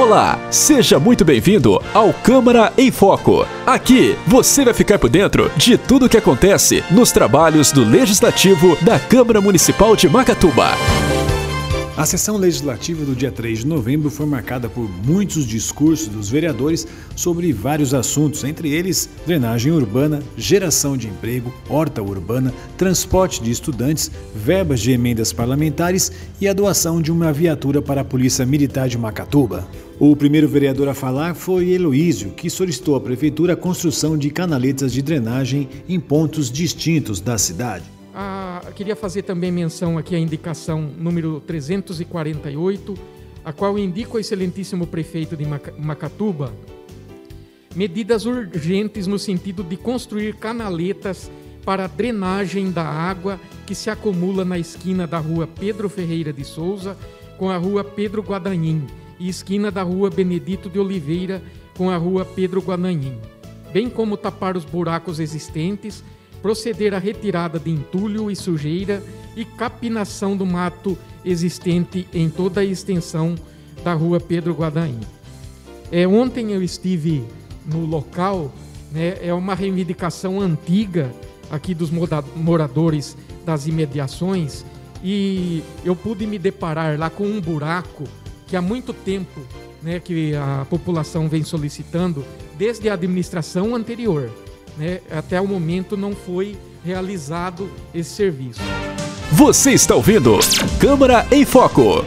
Olá, seja muito bem-vindo ao Câmara em Foco. Aqui você vai ficar por dentro de tudo o que acontece nos trabalhos do Legislativo da Câmara Municipal de Macatuba. A sessão legislativa do dia 3 de novembro foi marcada por muitos discursos dos vereadores sobre vários assuntos, entre eles drenagem urbana, geração de emprego, horta urbana, transporte de estudantes, verbas de emendas parlamentares e a doação de uma viatura para a Polícia Militar de Macatuba. O primeiro vereador a falar foi Heloísio, que solicitou à prefeitura a construção de canaletas de drenagem em pontos distintos da cidade. Queria fazer também menção aqui à indicação número 348, a qual indica o excelentíssimo prefeito de Macatuba. Medidas urgentes no sentido de construir canaletas para drenagem da água que se acumula na esquina da rua Pedro Ferreira de Souza com a rua Pedro Guadagnim e esquina da rua Benedito de Oliveira com a rua Pedro Guadagnim, bem como tapar os buracos existentes proceder à retirada de entulho e sujeira e capinação do mato existente em toda a extensão da rua Pedro Guadaim. É, ontem eu estive no local, né, é uma reivindicação antiga aqui dos moradores das imediações e eu pude me deparar lá com um buraco que há muito tempo né, que a população vem solicitando desde a administração anterior né, até o momento não foi realizado esse serviço. Você está ouvindo Câmara em Foco.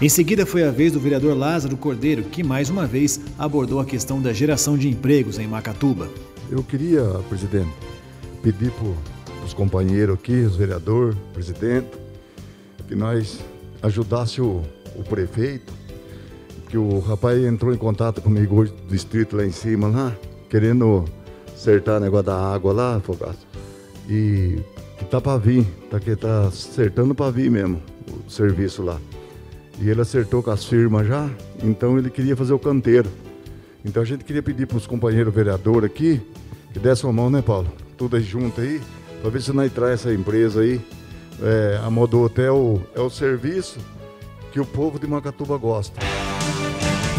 Em seguida foi a vez do vereador Lázaro Cordeiro, que mais uma vez abordou a questão da geração de empregos em Macatuba. Eu queria, presidente, pedir para os companheiros aqui, os vereadores, presidente, que nós ajudasse o, o prefeito, que o rapaz entrou em contato comigo hoje do distrito lá em cima lá, querendo acertar o negócio da água lá, Fogaça. E que tá para vir, tá que tá acertando para vir mesmo o serviço lá. E ele acertou com as firmas já, então ele queria fazer o canteiro. Então a gente queria pedir para os companheiros vereadores aqui que desse uma mão, né, Paulo? Tudo aí junto aí, para ver se nós traz essa empresa aí. É, a Modo Hotel é o serviço que o povo de Macatuba gosta.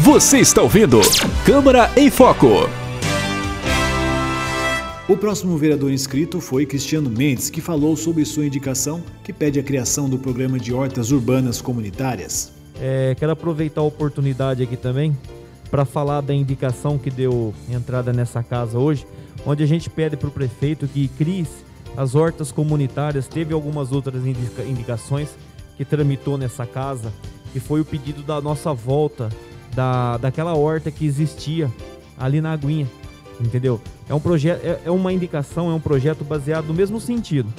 Você está ouvindo Câmara em Foco. O próximo vereador inscrito foi Cristiano Mendes, que falou sobre sua indicação que pede a criação do programa de hortas urbanas comunitárias. É, quero aproveitar a oportunidade aqui também para falar da indicação que deu entrada nessa casa hoje, onde a gente pede para o prefeito que crie as hortas comunitárias. Teve algumas outras indica indicações que tramitou nessa casa, que foi o pedido da nossa volta da, daquela horta que existia ali na Aguinha entendeu? É um projeto, é, é uma indicação, é um projeto baseado no mesmo sentido,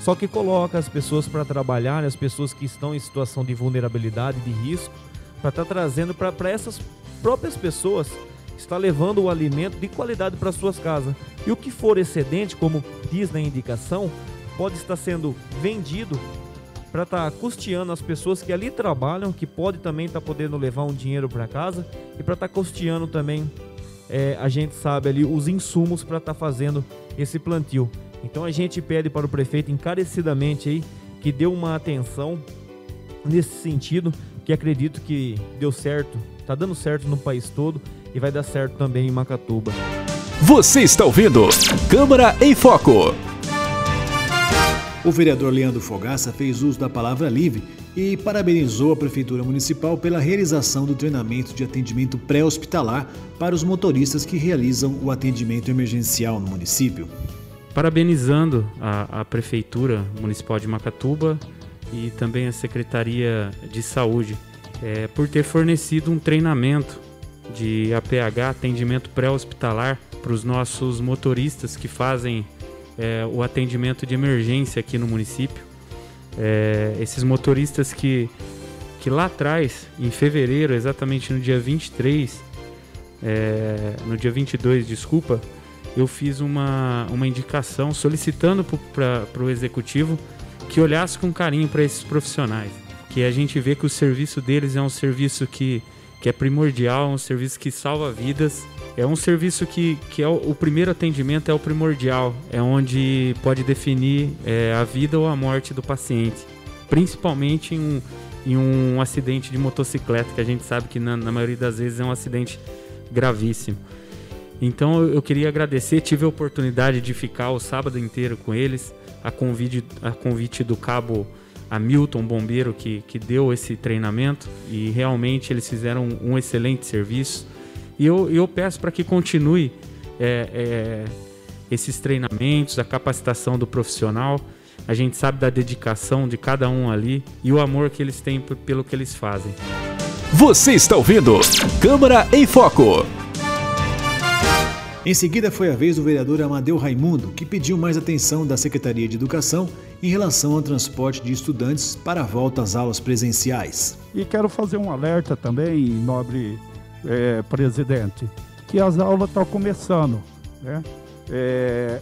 só que coloca as pessoas para trabalhar, né, as pessoas que estão em situação de vulnerabilidade, de risco, para estar tá trazendo para essas próprias pessoas está levando o alimento de qualidade para suas casas. E o que for excedente, como diz na indicação, pode estar sendo vendido para estar tá custeando as pessoas que ali trabalham, que pode também estar tá podendo levar um dinheiro para casa e para estar tá custeando também é, a gente sabe ali os insumos para estar tá fazendo esse plantio. Então a gente pede para o prefeito encarecidamente aí que dê uma atenção nesse sentido, que acredito que deu certo, está dando certo no país todo e vai dar certo também em Macatuba. Você está ouvindo Câmara em Foco. O vereador Leandro Fogaça fez uso da palavra livre e parabenizou a Prefeitura Municipal pela realização do treinamento de atendimento pré-hospitalar para os motoristas que realizam o atendimento emergencial no município. Parabenizando a, a Prefeitura Municipal de Macatuba e também a Secretaria de Saúde é, por ter fornecido um treinamento de APH, atendimento pré-hospitalar, para os nossos motoristas que fazem é, o atendimento de emergência aqui no município. É, esses motoristas que, que lá atrás, em fevereiro, exatamente no dia 23, é, no dia 22, desculpa, eu fiz uma, uma indicação solicitando para o executivo que olhasse com carinho para esses profissionais. Que a gente vê que o serviço deles é um serviço que, que é primordial, um serviço que salva vidas. É um serviço que, que é o, o primeiro atendimento é o primordial, é onde pode definir é, a vida ou a morte do paciente, principalmente em um, em um acidente de motocicleta, que a gente sabe que na, na maioria das vezes é um acidente gravíssimo. Então eu queria agradecer, tive a oportunidade de ficar o sábado inteiro com eles, a convite, a convite do cabo Hamilton Bombeiro que, que deu esse treinamento e realmente eles fizeram um, excelente serviço. E eu, eu peço para que continue é, é, esses treinamentos, a capacitação do profissional. A gente sabe da dedicação de cada um ali e o amor que eles têm pelo que eles fazem. Você está ouvindo Câmara em Foco. Em seguida, foi a vez do vereador Amadeu Raimundo, que pediu mais atenção da Secretaria de Educação em relação ao transporte de estudantes para a volta às aulas presenciais. E quero fazer um alerta também, nobre é, presidente, que as aulas estão começando, né? É,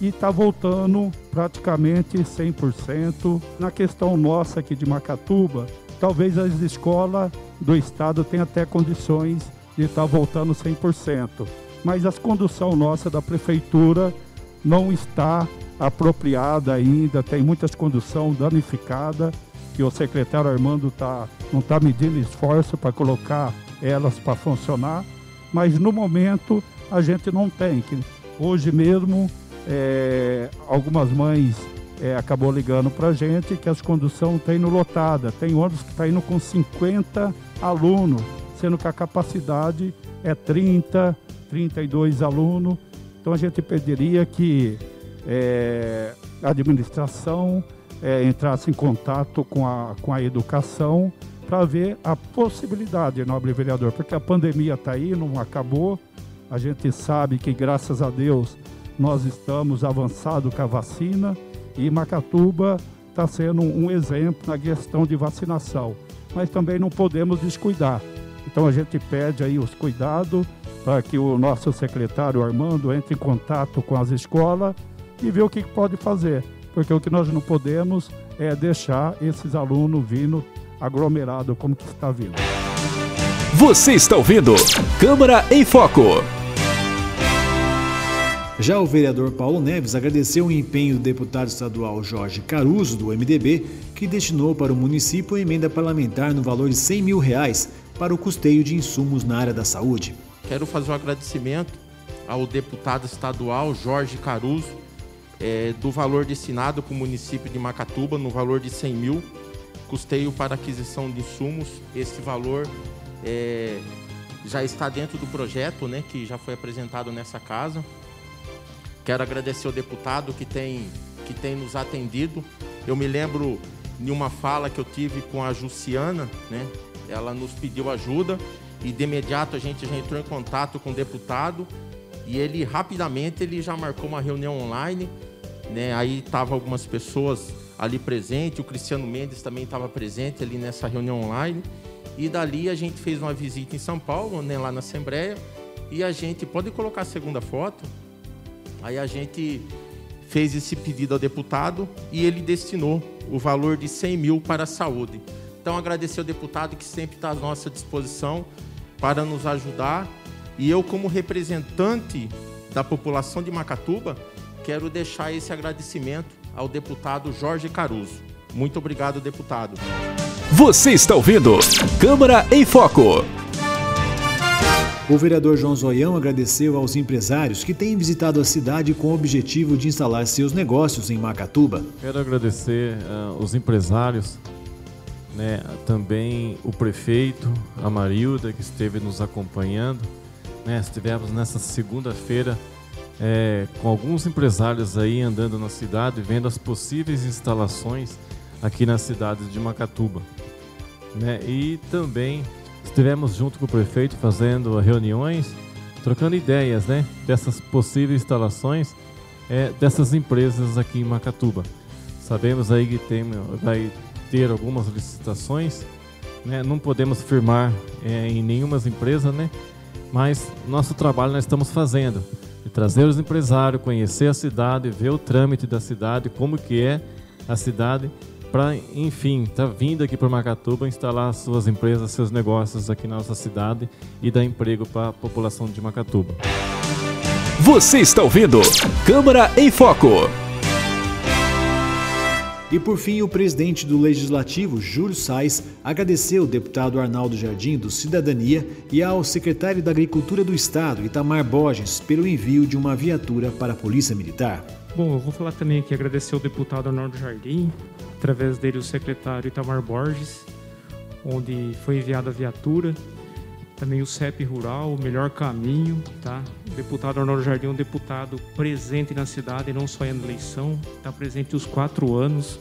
e está voltando praticamente 100%. Na questão nossa aqui de Macatuba, talvez as escolas do estado tenham até condições de estar tá voltando 100% mas a condução nossa da prefeitura não está apropriada ainda, tem muitas condução danificada, que o secretário Armando tá, não está medindo esforço para colocar elas para funcionar, mas no momento a gente não tem. Hoje mesmo é, algumas mães é, acabou ligando para a gente que as condução está indo lotada, tem ônibus que está indo com 50 alunos, sendo que a capacidade é 30, 32 alunos. Então a gente pediria que é, a administração é, entrasse em contato com a, com a educação para ver a possibilidade, nobre vereador, porque a pandemia está aí, não acabou. A gente sabe que, graças a Deus, nós estamos avançados com a vacina e Macatuba está sendo um exemplo na questão de vacinação. Mas também não podemos descuidar. Então a gente pede aí os cuidados para que o nosso secretário Armando entre em contato com as escolas e ver o que pode fazer. Porque o que nós não podemos é deixar esses alunos vindo aglomerado como que está vindo. Você está ouvindo Câmara em Foco. Já o vereador Paulo Neves agradeceu o empenho do deputado estadual Jorge Caruso, do MDB, que destinou para o município a emenda parlamentar no valor de 100 mil reais para o custeio de insumos na área da saúde. Quero fazer um agradecimento ao deputado estadual Jorge Caruso, é, do valor destinado para o município de Macatuba, no valor de 100 mil, custeio para aquisição de insumos. Esse valor é, já está dentro do projeto, né, que já foi apresentado nessa casa. Quero agradecer ao deputado que tem, que tem nos atendido. Eu me lembro de uma fala que eu tive com a Juciana, né? Ela nos pediu ajuda e de imediato a gente já entrou em contato com o deputado e ele rapidamente ele já marcou uma reunião online, né? Aí tava algumas pessoas ali presentes, o Cristiano Mendes também estava presente ali nessa reunião online. E dali a gente fez uma visita em São Paulo, né, lá na Assembleia, e a gente pode colocar a segunda foto. Aí a gente fez esse pedido ao deputado e ele destinou o valor de 100 mil para a saúde. Então agradecer ao deputado que sempre está à nossa disposição para nos ajudar. E eu, como representante da população de Macatuba, quero deixar esse agradecimento ao deputado Jorge Caruso. Muito obrigado, deputado. Você está ouvindo Câmara em Foco. O vereador João Zoião agradeceu aos empresários que têm visitado a cidade com o objetivo de instalar seus negócios em Macatuba. Quero agradecer uh, os empresários né, também o prefeito, a Marilda, que esteve nos acompanhando. Né, estivemos nessa segunda-feira é, com alguns empresários aí andando na cidade, vendo as possíveis instalações aqui na cidade de Macatuba. Né, e também estivemos junto com o prefeito fazendo reuniões, trocando ideias né, dessas possíveis instalações é, dessas empresas aqui em Macatuba. Sabemos aí que tem, vai ter algumas licitações, né? não podemos firmar é, em nenhuma empresa, né? mas nosso trabalho nós estamos fazendo, de trazer os empresários, conhecer a cidade, ver o trâmite da cidade, como que é a cidade, para, enfim, estar tá vindo aqui para Macatuba instalar suas empresas, seus negócios aqui na nossa cidade e dar emprego para a população de Macatuba. Você está ouvindo Câmara em Foco. E por fim, o presidente do Legislativo, Júlio Sais, agradeceu ao deputado Arnaldo Jardim, do Cidadania, e ao secretário da Agricultura do Estado, Itamar Borges, pelo envio de uma viatura para a Polícia Militar. Bom, eu vou falar também aqui, agradecer ao deputado Arnaldo Jardim, através dele o secretário Itamar Borges, onde foi enviada a viatura, também o CEP Rural, o Melhor Caminho, tá? O deputado Arnaldo Jardim é um deputado presente na cidade, não só em eleição, está presente os quatro anos,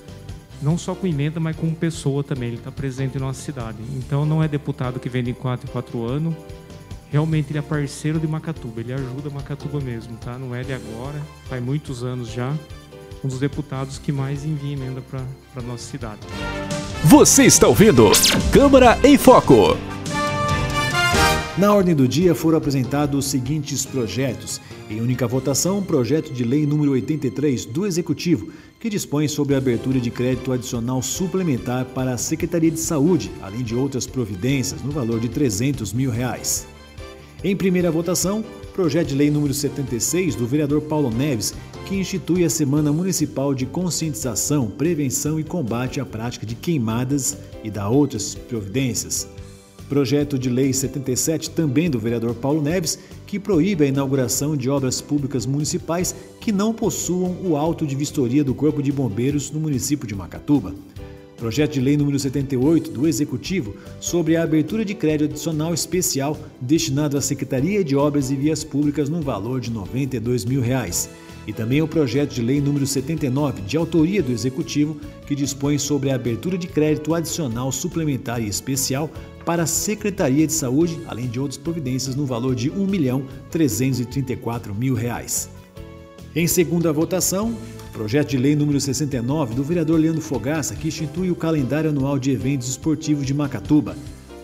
não só com emenda, mas como pessoa também, ele está presente na nossa cidade. Então não é deputado que vem de quatro em quatro anos, realmente ele é parceiro de Macatuba, ele ajuda Macatuba mesmo, tá? Não é de agora, faz muitos anos já, um dos deputados que mais envia emenda para a nossa cidade. Você está ouvindo Câmara em Foco. Na ordem do dia foram apresentados os seguintes projetos. Em única votação, o projeto de lei número 83 do Executivo, que dispõe sobre a abertura de crédito adicional suplementar para a Secretaria de Saúde, além de outras providências, no valor de 300 mil reais. Em primeira votação, projeto de lei número 76 do vereador Paulo Neves, que institui a Semana Municipal de Conscientização, Prevenção e Combate à Prática de Queimadas e da outras providências. Projeto de Lei 77, também do vereador Paulo Neves, que proíbe a inauguração de obras públicas municipais que não possuam o auto de vistoria do Corpo de Bombeiros no município de Macatuba. Projeto de Lei número 78 do Executivo sobre a abertura de crédito adicional especial destinado à Secretaria de Obras e Vias Públicas no valor de 92 mil reais. E também o projeto de lei número 79, de autoria do Executivo, que dispõe sobre a abertura de crédito adicional suplementar e especial para a Secretaria de Saúde, além de outras providências no valor de R$ 1 milhão 334 mil. Reais. Em segunda votação, projeto de lei número 69 do vereador Leandro Fogaça, que institui o calendário anual de eventos esportivos de Macatuba.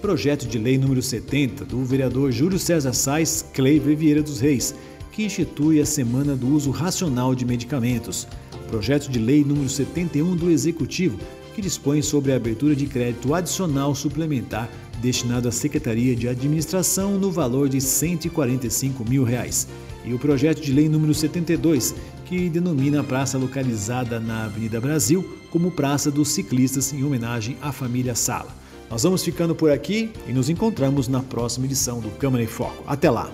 Projeto de lei número 70 do vereador Júlio César Sais Cleiver Vieira dos Reis, que institui a Semana do Uso Racional de Medicamentos. Projeto de lei número 71 do Executivo, que dispõe sobre a abertura de crédito adicional suplementar destinado à Secretaria de Administração no valor de 145 mil reais. E o projeto de lei número 72, que denomina a praça localizada na Avenida Brasil como Praça dos Ciclistas em homenagem à família Sala. Nós vamos ficando por aqui e nos encontramos na próxima edição do Câmara em Foco. Até lá!